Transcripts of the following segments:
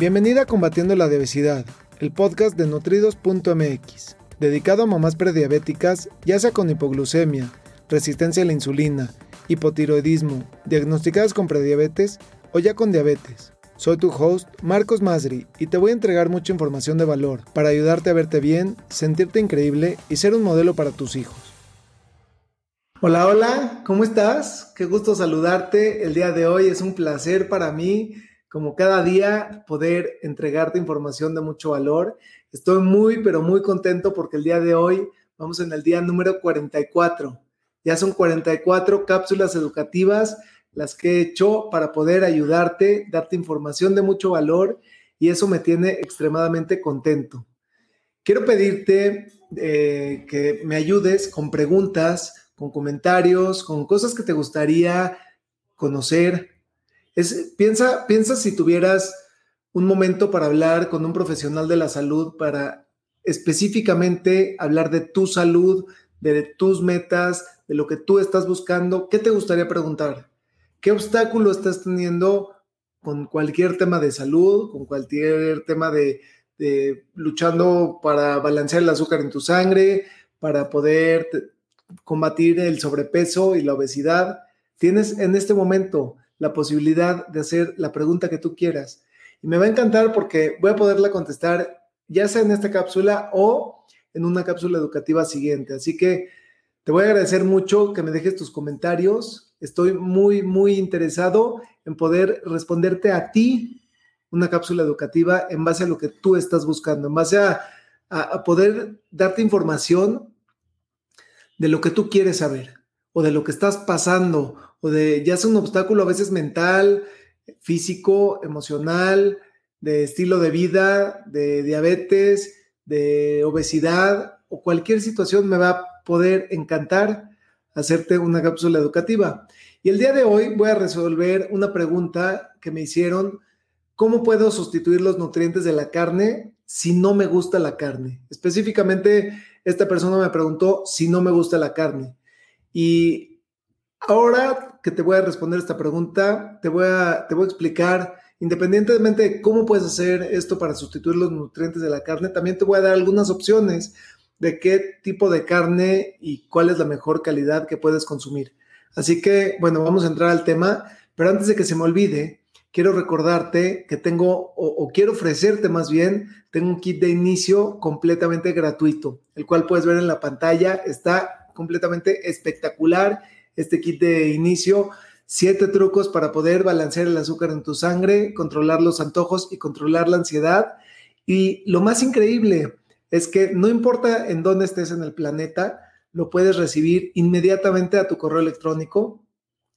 Bienvenida a Combatiendo la Obesidad, el podcast de nutridos.mx, dedicado a mamás prediabéticas, ya sea con hipoglucemia, resistencia a la insulina, hipotiroidismo, diagnosticadas con prediabetes o ya con diabetes. Soy tu host, Marcos Masri, y te voy a entregar mucha información de valor para ayudarte a verte bien, sentirte increíble y ser un modelo para tus hijos. Hola, hola, ¿cómo estás? Qué gusto saludarte el día de hoy. Es un placer para mí como cada día, poder entregarte información de mucho valor. Estoy muy, pero muy contento porque el día de hoy vamos en el día número 44. Ya son 44 cápsulas educativas las que he hecho para poder ayudarte, darte información de mucho valor y eso me tiene extremadamente contento. Quiero pedirte eh, que me ayudes con preguntas, con comentarios, con cosas que te gustaría conocer, piensa, piensa si tuvieras un momento para hablar con un profesional de la salud, para específicamente hablar de tu salud, de tus metas, de lo que tú estás buscando, ¿qué te gustaría preguntar? ¿Qué obstáculo estás teniendo con cualquier tema de salud, con cualquier tema de luchando para balancear el azúcar en tu sangre, para poder combatir el sobrepeso y la obesidad? Tienes en este momento la posibilidad de hacer la pregunta que tú quieras. Y me va a encantar porque voy a poderla contestar ya sea en esta cápsula o en una cápsula educativa siguiente. Así que te voy a agradecer mucho que me dejes tus comentarios. Estoy muy, muy interesado en poder responderte a ti una cápsula educativa en base a lo que tú estás buscando, en base a, a poder darte información de lo que tú quieres saber o de lo que estás pasando o de ya sea un obstáculo a veces mental, físico, emocional, de estilo de vida, de diabetes, de obesidad o cualquier situación me va a poder encantar hacerte una cápsula educativa. Y el día de hoy voy a resolver una pregunta que me hicieron, ¿cómo puedo sustituir los nutrientes de la carne si no me gusta la carne? Específicamente, esta persona me preguntó si no me gusta la carne. Y ahora que te voy a responder esta pregunta, te voy a, te voy a explicar, independientemente de cómo puedes hacer esto para sustituir los nutrientes de la carne, también te voy a dar algunas opciones de qué tipo de carne y cuál es la mejor calidad que puedes consumir. Así que, bueno, vamos a entrar al tema, pero antes de que se me olvide, quiero recordarte que tengo, o, o, quiero ofrecerte más bien, tengo un kit de inicio completamente gratuito, el cual puedes ver en la pantalla, está completamente espectacular este kit de inicio. Siete trucos para poder balancear el azúcar en tu sangre, controlar los antojos y controlar la ansiedad. Y lo más increíble es que no importa en dónde estés en el planeta, lo puedes recibir inmediatamente a tu correo electrónico.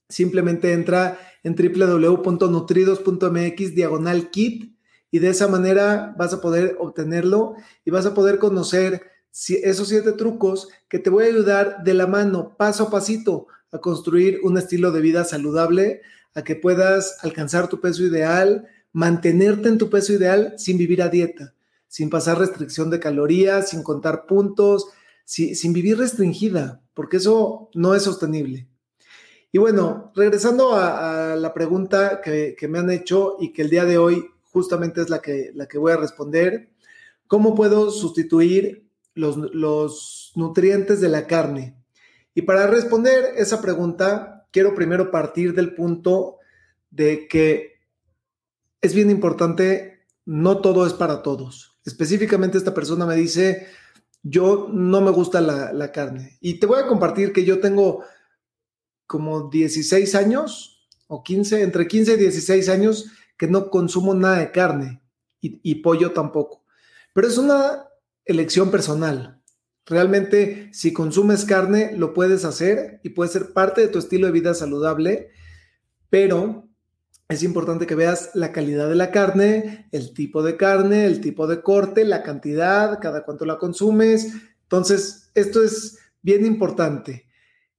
Simplemente entra en www.nutridos.mx diagonal kit y de esa manera vas a poder obtenerlo y vas a poder conocer esos siete trucos que te voy a ayudar de la mano, paso a pasito, a construir un estilo de vida saludable, a que puedas alcanzar tu peso ideal, mantenerte en tu peso ideal sin vivir a dieta, sin pasar restricción de calorías, sin contar puntos, sin vivir restringida, porque eso no es sostenible. Y bueno, regresando a, la pregunta que, me han hecho y que el día de hoy justamente es la que, la que voy a responder, ¿cómo puedo sustituir los, nutrientes de la carne. Y para responder esa pregunta, quiero primero partir del punto de que es bien importante, no todo es para todos. Específicamente esta persona me dice, yo no me gusta la, la, carne. Y te voy a compartir que yo tengo como 16 años o 15, entre 15 y 16 años que no consumo nada de carne y, y pollo tampoco. Pero es una elección personal. Realmente, si consumes carne, lo puedes hacer y puede ser parte de tu estilo de vida saludable, pero es importante que veas la calidad de la carne, el tipo de carne, el tipo de corte, la cantidad, cada cuánto la consumes. Entonces, esto es bien importante.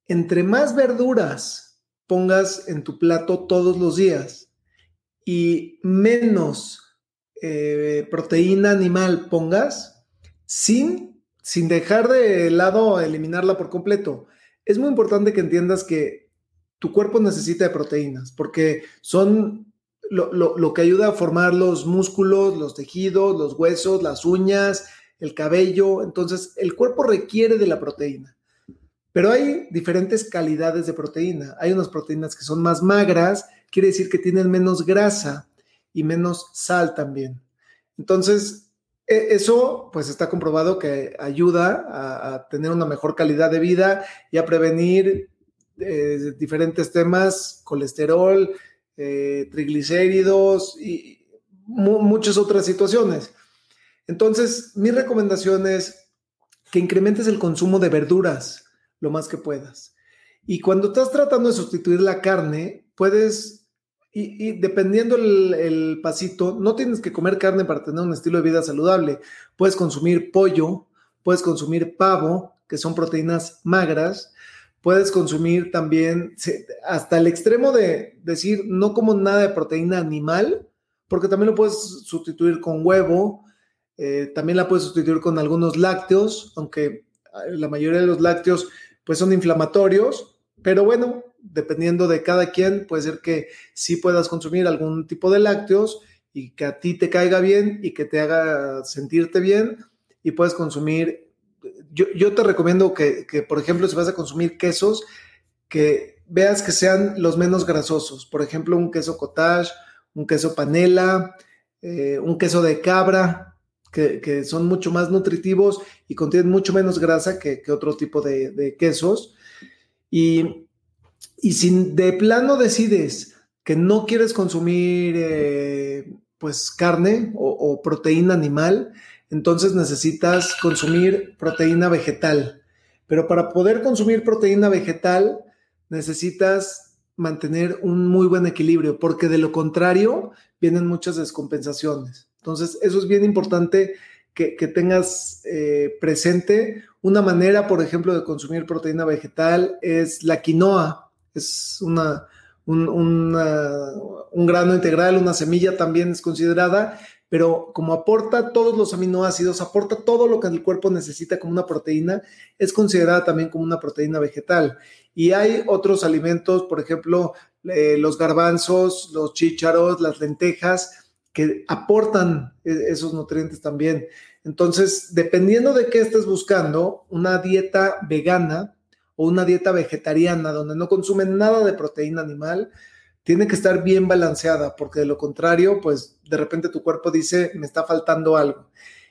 Entre más verduras pongas en tu plato todos los días y menos eh, proteína animal pongas, sin, sin dejar de lado eliminarla por completo. Es muy importante que entiendas que tu cuerpo necesita de proteínas porque son lo, que ayuda a formar los músculos, los tejidos, los huesos, las uñas, el cabello. Entonces, el cuerpo requiere de la proteína. Pero hay diferentes calidades de proteína. Hay unas proteínas que son más magras, quiere decir que tienen menos grasa y menos sal también. Entonces, eso pues está comprobado que ayuda a, tener una mejor calidad de vida y a prevenir eh, diferentes temas, colesterol, eh, triglicéridos y muchas otras situaciones. Entonces, mi recomendación es que incrementes el consumo de verduras lo más que puedas. Y cuando estás tratando de sustituir la carne, puedes, y, dependiendo el, pasito, no tienes que comer carne para tener un estilo de vida saludable. Puedes consumir pollo, puedes consumir pavo, que son proteínas magras, puedes consumir también hasta el extremo de decir no como nada de proteína animal, porque también lo puedes sustituir con huevo, eh, también la puedes sustituir con algunos lácteos, aunque eh, la mayoría de los lácteos pues son inflamatorios, pero bueno, dependiendo de cada quien, puede ser que sí puedas consumir algún tipo de lácteos y que a ti te caiga bien y que te haga sentirte bien y puedes consumir yo, te recomiendo que, por ejemplo, si vas a consumir quesos, que veas que sean los menos grasosos. Por ejemplo, un queso cottage, un queso panela, eh, un queso de cabra, que, son mucho más nutritivos y contienen mucho menos grasa que, otro tipo de, quesos. Y, si de plano decides que no quieres consumir eh, pues carne o proteína animal, entonces necesitas consumir proteína vegetal. Pero para poder consumir proteína vegetal necesitas mantener un muy buen equilibrio, porque de lo contrario vienen muchas descompensaciones. Entonces, eso es bien importante que, tengas eh, presente. Una manera, por ejemplo, de consumir proteína vegetal es la quinoa. Es una, un grano integral, una semilla también es considerada, pero como aporta todos los aminoácidos, aporta todo lo que el cuerpo necesita como una proteína, es considerada también como una proteína vegetal. Y hay otros alimentos, por ejemplo, eh, los garbanzos, los chícharos, las lentejas, que aportan e, esos nutrientes también. Entonces, dependiendo de qué estés buscando, una dieta vegana o una dieta vegetariana donde no consumen nada de proteína animal, tiene que estar bien balanceada, porque de lo contrario, pues de repente tu cuerpo dice, me está faltando algo.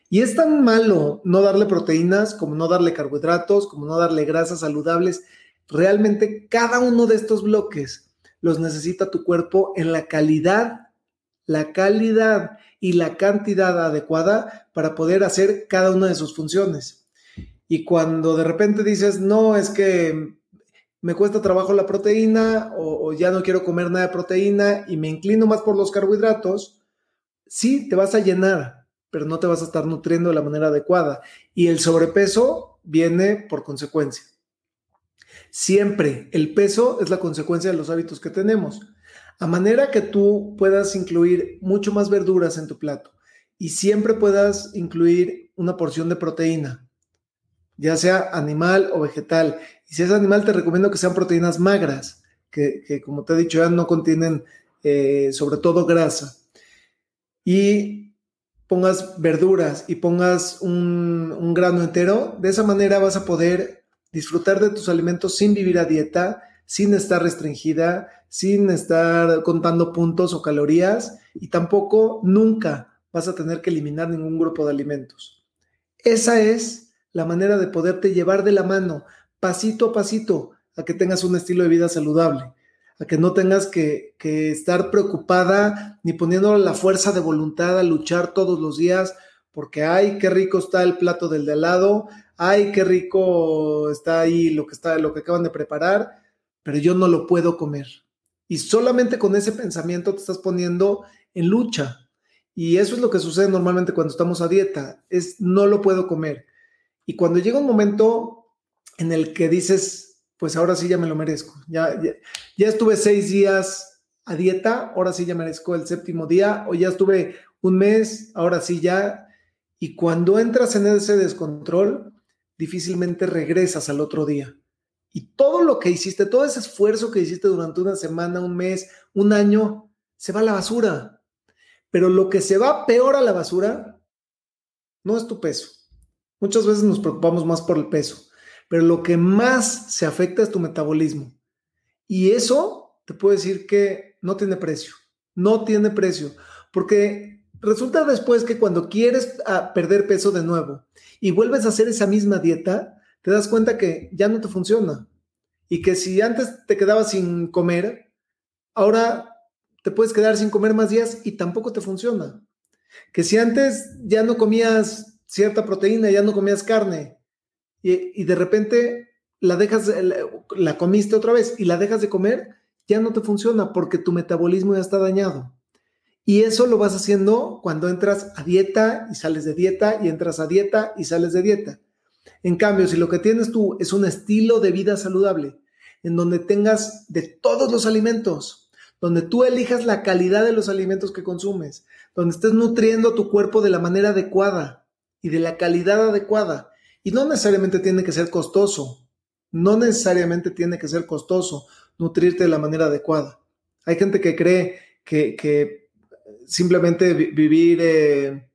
Y es tan malo no darle proteínas como no darle carbohidratos, como no darle grasas saludables. Realmente cada uno de estos bloques los necesita tu cuerpo en la calidad, la calidad y la cantidad adecuada para poder hacer cada una de sus funciones. Y cuando de repente dices, no, es que me cuesta trabajo la proteína o, ya no quiero comer nada de proteína y me inclino más por los carbohidratos, sí, te vas a llenar, pero no te vas a estar nutriendo de la manera adecuada. Y el sobrepeso viene por consecuencia. Siempre el peso es la consecuencia de los hábitos que tenemos. A manera que tú puedas incluir mucho más verduras en tu plato y siempre puedas incluir una porción de proteína, ya sea animal o vegetal. Y si es animal, te recomiendo que sean proteínas magras, que, como te he dicho ya no contienen eh, sobre todo grasa. Y pongas verduras y pongas un grano entero, de esa manera vas a poder disfrutar de tus alimentos sin vivir a dieta, sin estar restringida, sin estar contando puntos o calorías y tampoco nunca vas a tener que eliminar ningún grupo de alimentos. Esa es la manera de poderte llevar de la mano, pasito a pasito, a que tengas un estilo de vida saludable, a que no tengas que, estar preocupada ni poniendo la fuerza de voluntad a luchar todos los días, porque ay, qué rico está el plato del de al lado, ay, qué rico está ahí lo que está, lo que acaban de preparar, pero yo no lo puedo comer. Y solamente con ese pensamiento te estás poniendo en lucha. Y eso es lo que sucede normalmente cuando estamos a dieta, es no lo puedo comer. Y cuando llega un momento en el que dices, pues ahora sí ya me lo merezco, ya, ya, estuve seis días a dieta, ahora sí ya merezco el séptimo día, o ya estuve un mes, ahora sí ya. Y cuando entras en ese descontrol, difícilmente regresas al otro día. Y todo lo que hiciste, todo ese esfuerzo que hiciste durante una semana, un mes, un año, se va a la basura. Pero lo que se va peor a la basura no es tu peso. Muchas veces nos preocupamos más por el peso, pero lo que más se afecta es tu metabolismo. Y eso te puedo decir que no tiene precio, no tiene precio, porque resulta después que cuando quieres ah, perder peso de nuevo y vuelves a hacer esa misma dieta, te das cuenta que ya no te funciona. Y que si antes te quedabas sin comer, ahora te puedes quedar sin comer más días y tampoco te funciona. Que si antes ya no comías cierta proteína, ya no comías carne y, de repente la dejas, la comiste otra vez y la dejas de comer, ya no te funciona porque tu metabolismo ya está dañado. Y eso lo vas haciendo cuando entras a dieta y sales de dieta y entras a dieta y sales de dieta. En cambio, si lo que tienes tú es un estilo de vida saludable, en donde tengas de todos los alimentos, donde tú elijas la calidad de los alimentos que consumes, donde estés nutriendo tu cuerpo de la manera adecuada y de la calidad adecuada. Y no necesariamente tiene que ser costoso, no necesariamente tiene que ser costoso nutrirte de la manera adecuada. Hay gente que cree que, simplemente vivir eh,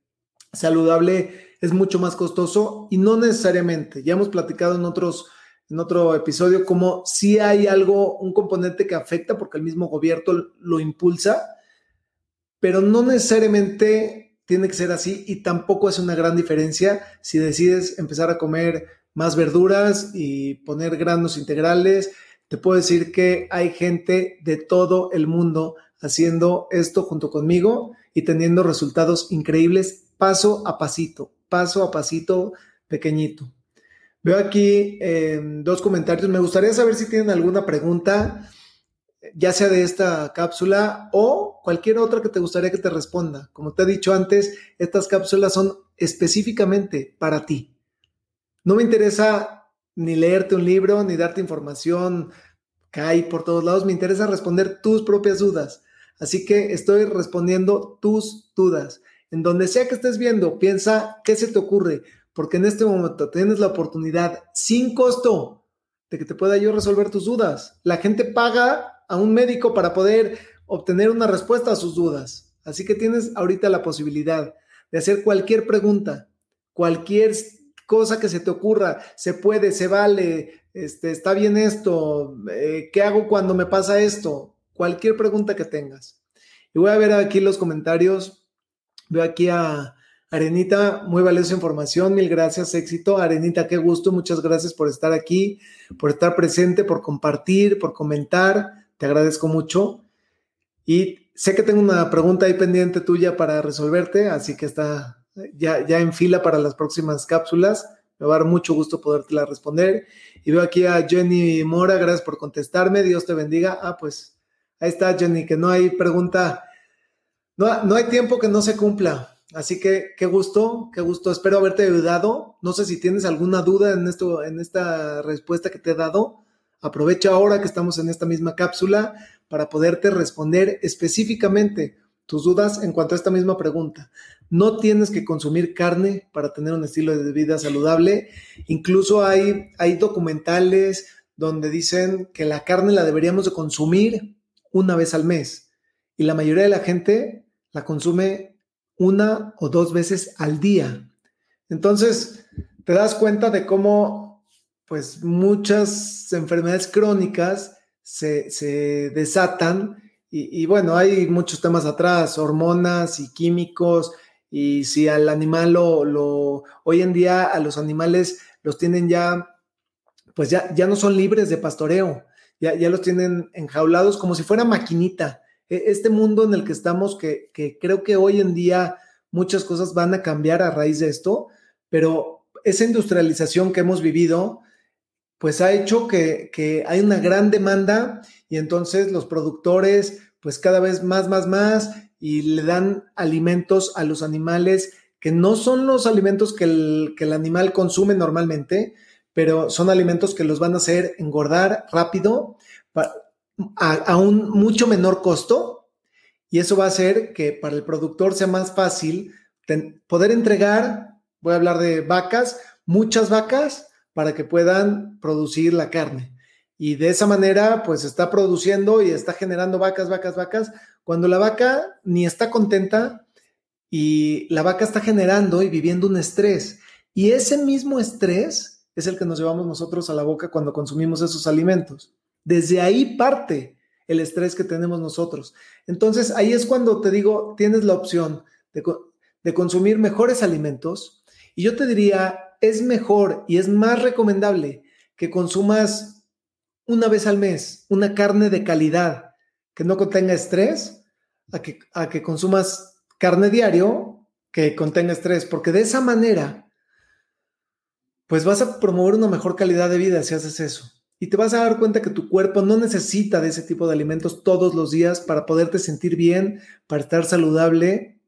saludable es mucho más costoso y no necesariamente. Ya hemos platicado en otros en otro episodio como si hay algo, un componente que afecta porque el mismo gobierno lo impulsa, pero no necesariamente tiene que ser así y tampoco es una gran diferencia si decides empezar a comer más verduras y poner granos integrales. Te puedo decir que hay gente de todo el mundo haciendo esto junto conmigo y teniendo resultados increíbles paso a pasito paso a pasito pequeñito. Veo aquí em, dos comentarios. Me gustaría saber si tienen alguna pregunta, ya sea de esta cápsula o cualquier otra que te gustaría que te responda. Como te he dicho antes, estas cápsulas son específicamente para ti. No me interesa ni leerte un libro, ni darte información que hay por todos lados. Me interesa responder tus propias dudas. Así que estoy respondiendo tus dudas. En donde sea que estés viendo, piensa qué se te ocurre, porque en este momento tienes la oportunidad sin costo de que te pueda yo resolver tus dudas. La gente paga a un médico para poder obtener una respuesta a sus dudas. Así que tienes ahorita la posibilidad de hacer cualquier pregunta, cualquier cosa que se te ocurra, se puede, se vale, este, está bien esto, eh, ¿qué hago cuando me pasa esto? Cualquier pregunta que tengas. Y voy a ver aquí los comentarios Veo aquí a Arenita, muy valiosa información, mil gracias, éxito. Arenita, qué gusto, muchas gracias por estar aquí, por estar presente, por compartir, por comentar, te agradezco mucho. Y sé que tengo una pregunta ahí pendiente tuya para resolverte, así que está ya, ya en fila para las próximas cápsulas. Me va a dar mucho gusto podértela responder. Y veo aquí a Jenny Mora, gracias por contestarme, Dios te bendiga. Ah, pues ahí está Jenny, que no hay pregunta no, hay tiempo que no se cumpla. Así que qué gusto, qué gusto. Espero haberte ayudado. No sé si tienes alguna duda en, esto, en esta respuesta que te he dado. Aprovecha ahora que estamos en esta misma cápsula para poderte responder específicamente tus dudas en cuanto a esta misma pregunta. No tienes que consumir carne para tener un estilo de vida saludable. Incluso hay, hay documentales donde dicen que la carne la deberíamos de consumir una vez al mes. Y la mayoría de la gente la consume una o dos veces al día. Entonces, te das cuenta de cómo, pues, muchas enfermedades crónicas se, desatan y, bueno, hay muchos temas atrás, hormonas y químicos, y si al animal lo, hoy en día a los animales los tienen ya, pues ya, ya no son libres de pastoreo, ya, ya los tienen enjaulados como si fuera maquinita. E, este mundo en el que estamos, que, creo que hoy en día muchas cosas van a cambiar a raíz de esto, pero esa industrialización que hemos vivido, pues ha hecho que, hay una gran demanda y entonces los productores, pues cada vez más, más, más, y le dan alimentos a los animales que no son los alimentos que que el animal consume normalmente, pero son alimentos que los van a hacer engordar rápido a, un mucho menor costo y eso va a hacer que para el productor sea más fácil poder entregar, voy a hablar de vacas, muchas vacas para que puedan producir la carne. Y de esa manera, pues está produciendo y está generando vacas, vacas, vacas, Cuando la vaca ni está contenta y la vaca está generando y viviendo un estrés. Y ese mismo estrés es el que nos llevamos nosotros a la boca cuando consumimos esos alimentos. Desde ahí parte el estrés que tenemos nosotros. Entonces ahí es cuando te digo, tienes la opción de, consumir mejores alimentos. Y yo te diría, es mejor y es más recomendable que consumas una vez al mes una carne de calidad que no contenga estrés a que, a que consumas carne diario que contenga estrés, porque de esa manera, pues vas a promover una mejor calidad de vida si haces eso. Y te vas a dar cuenta que tu cuerpo no necesita de ese tipo de alimentos todos los días para poderte sentir bien, para estar saludable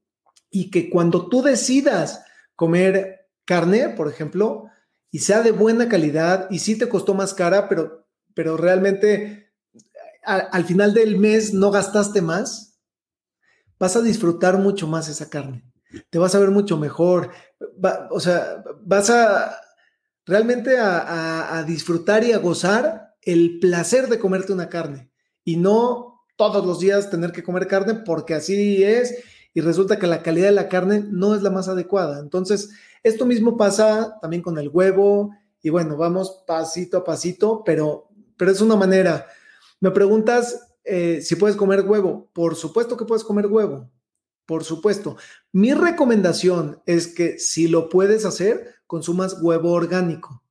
y que cuando tú decidas comer carne, por ejemplo, y sea de buena calidad y sí te costó más cara, pero, pero realmente al final del mes no gastaste más, vas a disfrutar mucho más esa carne. Te vas a ver mucho mejor. o sea, vas a realmente a, disfrutar y a gozar el placer de comerte una carne y no todos los días tener que comer carne porque así es y resulta que la calidad de la carne no es la más adecuada. Entonces, esto mismo pasa también con el huevo y bueno, vamos pasito a pasito, pero, pero es una manera. Me preguntas eh, si puedes comer huevo. Por supuesto que puedes comer huevo. Por supuesto. Mi recomendación es que si lo puedes hacer, consumas huevo orgánico.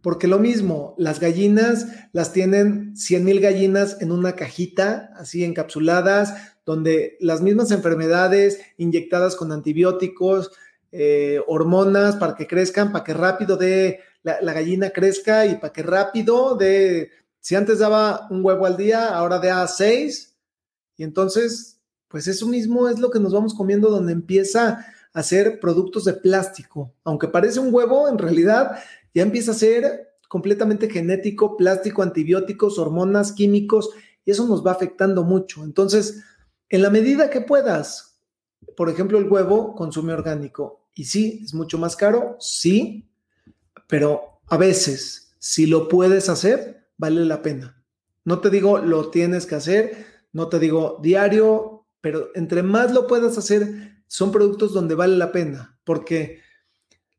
Porque lo mismo, las gallinas las tienen 100 mil gallinas en una cajita, así encapsuladas, donde las mismas enfermedades inyectadas con antibióticos, eh, hormonas para que crezcan, para que rápido de la, gallina crezca y para que rápido de, si antes daba un huevo al día, ahora da seis. Y entonces, pues eso mismo es lo que nos vamos comiendo donde empieza a ser productos de plástico. Aunque parece un huevo, en realidad ya empieza a ser completamente genético, plástico, antibióticos, hormonas, químicos, y eso nos va afectando mucho. Entonces, en la medida que puedas, por ejemplo, el huevo consume orgánico. Y sí, es mucho más caro, sí, pero a veces, si lo puedes hacer, vale la pena. No te digo lo tienes que hacer, no te digo diario, pero entre más lo puedas hacer, son productos donde vale la pena, porque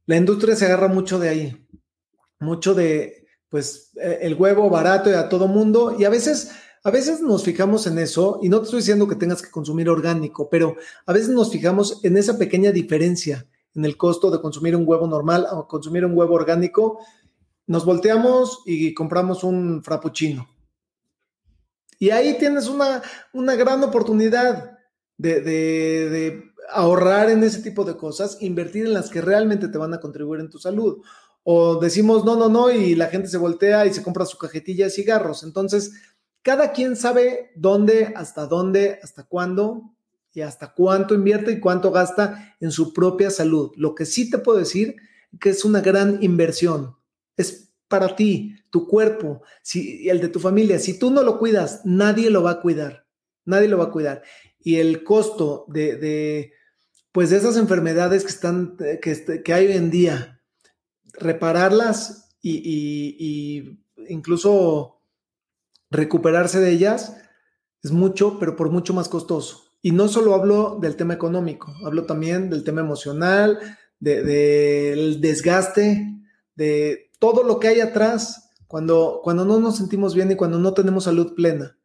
la industria se agarra mucho de ahí, mucho de, pues, eh, el huevo barato y a todo mundo, y a veces a veces nos fijamos en eso, y no te estoy diciendo que tengas que consumir orgánico, pero a veces nos fijamos en esa pequeña diferencia en el costo de consumir un huevo normal o consumir un huevo orgánico. Nos volteamos y compramos un frappuccino. Y ahí tienes una, una gran oportunidad de ahorrar en ese tipo de cosas, invertir en las que realmente te van a contribuir en tu salud. O decimos no, no, no, y la gente se voltea y se compra su cajetilla de cigarros. Entonces, cada quien sabe dónde, hasta dónde, hasta cuándo y hasta cuánto invierte y cuánto gasta en su propia salud. Lo que sí te puedo decir que es una gran inversión. Es para ti, tu cuerpo, si, el de tu familia. Si tú no lo cuidas, nadie lo va a cuidar. Nadie lo va a cuidar. Y el costo de, pues de esas enfermedades que están, que, que hay hoy en día, repararlas y incluso recuperarse de ellas es mucho, pero por mucho más costoso. Y no solo hablo del tema económico, hablo también del tema emocional, del desgaste, de todo lo que hay atrás cuando, cuando no nos sentimos bien y cuando no tenemos salud plena.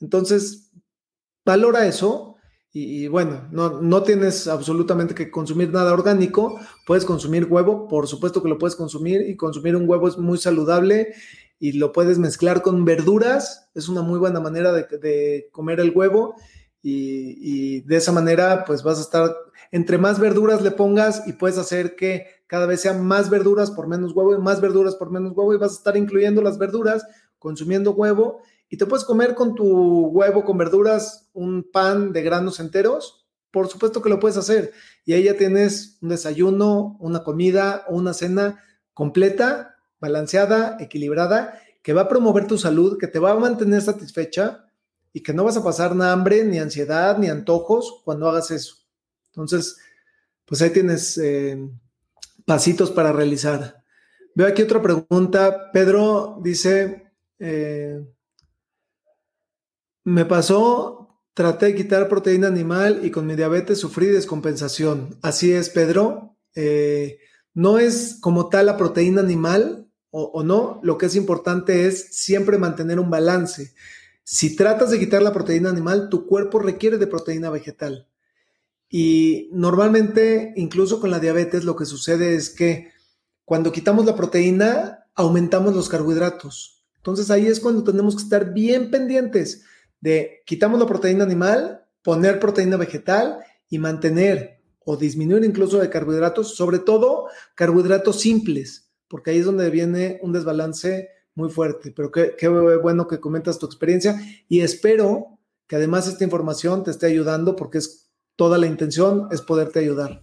Entonces, valora eso y, y, bueno, no, no tienes absolutamente que consumir nada orgánico, puedes consumir huevo, por supuesto que lo puedes consumir y consumir un huevo es muy saludable y lo puedes mezclar con verduras, es una muy buena manera de, comer el huevo y, de esa manera pues vas a estar, entre más verduras le pongas y puedes hacer que cada vez sean más verduras por menos huevo y más verduras por menos huevo y vas a estar incluyendo las verduras, consumiendo huevo y te puedes comer con tu huevo con verduras un pan de granos enteros. Por supuesto que lo puedes hacer y ahí ya tienes un desayuno, una comida o una cena completa balanceada, equilibrada, que va a promover tu salud, que te va a mantener satisfecha y que no vas a pasar hambre, ni ansiedad, ni antojos cuando hagas eso. Entonces, pues ahí tienes eh, pasitos para realizar. Veo aquí otra pregunta. Pedro dice, eh, me pasó Traté de quitar proteína animal y con mi diabetes sufrí descompensación. Así es, Pedro. Eh, no es como tal la proteína animal o, o no. Lo que es importante es siempre mantener un balance. Si tratas de quitar la proteína animal, tu cuerpo requiere de proteína vegetal. Y normalmente, incluso con la diabetes, lo que sucede es que cuando quitamos la proteína, aumentamos los carbohidratos. Entonces ahí es cuando tenemos que estar bien pendientes de quitamos la proteína animal, poner proteína vegetal y mantener o disminuir incluso de carbohidratos, sobre todo carbohidratos simples, porque ahí es donde viene un desbalance muy fuerte. Pero qué, qué bueno que comentas tu experiencia y espero que además esta información te esté ayudando porque es toda la intención es poderte ayudar.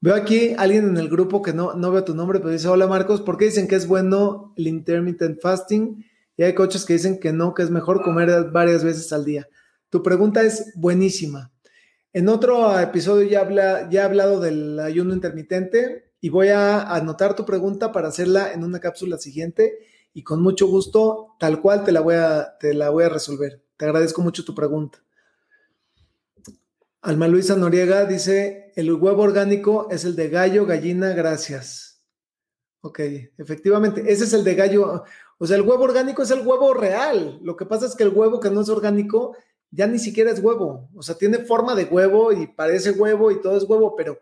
Veo aquí alguien en el grupo que no, no veo tu nombre, pero dice, hola Marcos, ¿por qué dicen que es bueno el intermittent fasting? Y hay coaches que dicen que no, que es mejor comer varias veces al día. Tu pregunta es buenísima. En otro episodio ya, habla, ya he hablado del ayuno intermitente y voy a anotar tu pregunta para hacerla en una cápsula siguiente y con mucho gusto, tal cual te la voy a, te la voy a resolver. Te agradezco mucho tu pregunta. Alma Luisa Noriega dice, el huevo orgánico es el de gallo, gallina, gracias. Ok, efectivamente, ese es el de gallo. O sea, el huevo orgánico es el huevo real. Lo que pasa es que el huevo que no es orgánico ya ni siquiera es huevo. O sea, tiene forma de huevo y parece huevo y todo es huevo, pero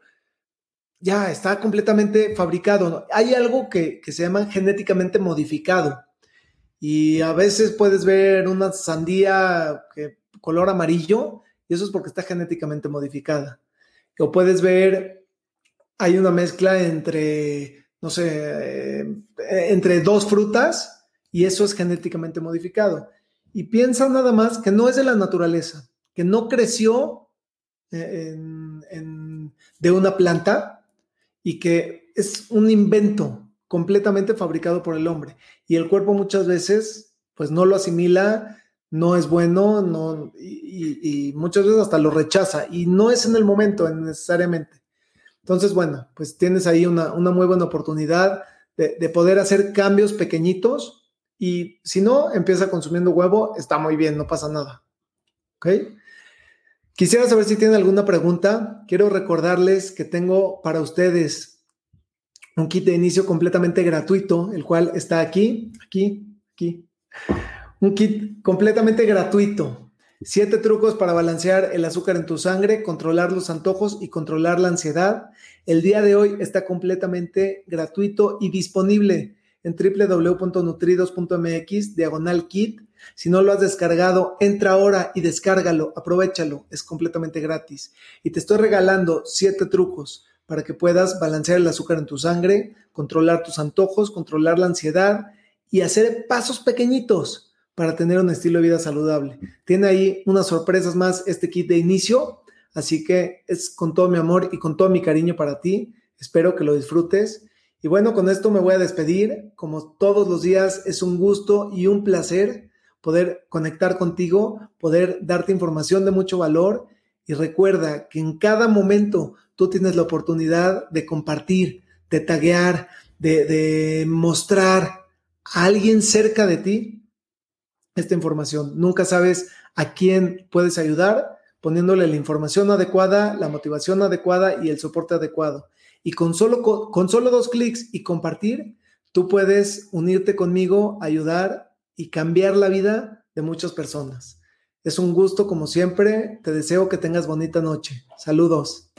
ya está completamente fabricado. Hay algo que, que se llama genéticamente modificado. Y a veces puedes ver una sandía que color amarillo y eso es porque está genéticamente modificada. O puedes ver, hay una mezcla entre, no sé, eh, entre dos frutas y eso es genéticamente modificado. Y piensa nada más que no es de la naturaleza, que no creció eh, de una planta y que es un invento completamente fabricado por el hombre. Y el cuerpo muchas veces pues no lo asimila, no es bueno, no, y, muchas veces hasta lo rechaza y no es en el momento necesariamente. Entonces, bueno, pues tienes ahí una, muy buena oportunidad de, de poder hacer cambios pequeñitos y si no, empieza consumiendo huevo, está muy bien, no pasa nada. ¿Ok? Quisiera saber si tienen alguna pregunta. Quiero recordarles que tengo para ustedes un kit de inicio completamente gratuito, el cual está aquí, aquí, aquí. Un kit completamente gratuito. Siete trucos para balancear el azúcar en tu sangre, controlar los antojos y controlar la ansiedad. El día de hoy está completamente gratuito y disponible en www.nutridos.mx, diagonal kit. Si no lo has descargado, entra ahora y descárgalo, aprovechalo, es completamente gratis. Y te estoy regalando siete trucos para que puedas balancear el azúcar en tu sangre, controlar tus antojos, controlar la ansiedad y hacer pasos pequeñitos para tener un estilo de vida saludable. Tiene ahí unas sorpresas más este kit de inicio, así que es con todo mi amor y con todo mi cariño para ti. Espero que lo disfrutes y bueno, con esto me voy a despedir. Como todos los días, es un gusto y un placer poder conectar contigo, poder darte información de mucho valor. Y recuerda que en cada momento tú tienes la oportunidad de compartir, de taguear, de, de mostrar a alguien cerca de ti esta información. Nunca sabes a quién puedes ayudar poniéndole la información adecuada, la motivación adecuada y el soporte adecuado. Y con solo, con solo dos clics y compartir, tú puedes unirte conmigo, ayudar y cambiar la vida de muchas personas. Es un gusto como siempre. Te deseo que tengas bonita noche. Saludos.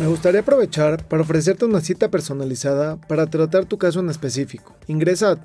Me gustaría aprovechar para ofrecerte una cita personalizada para tratar tu caso en específico. Ingresa a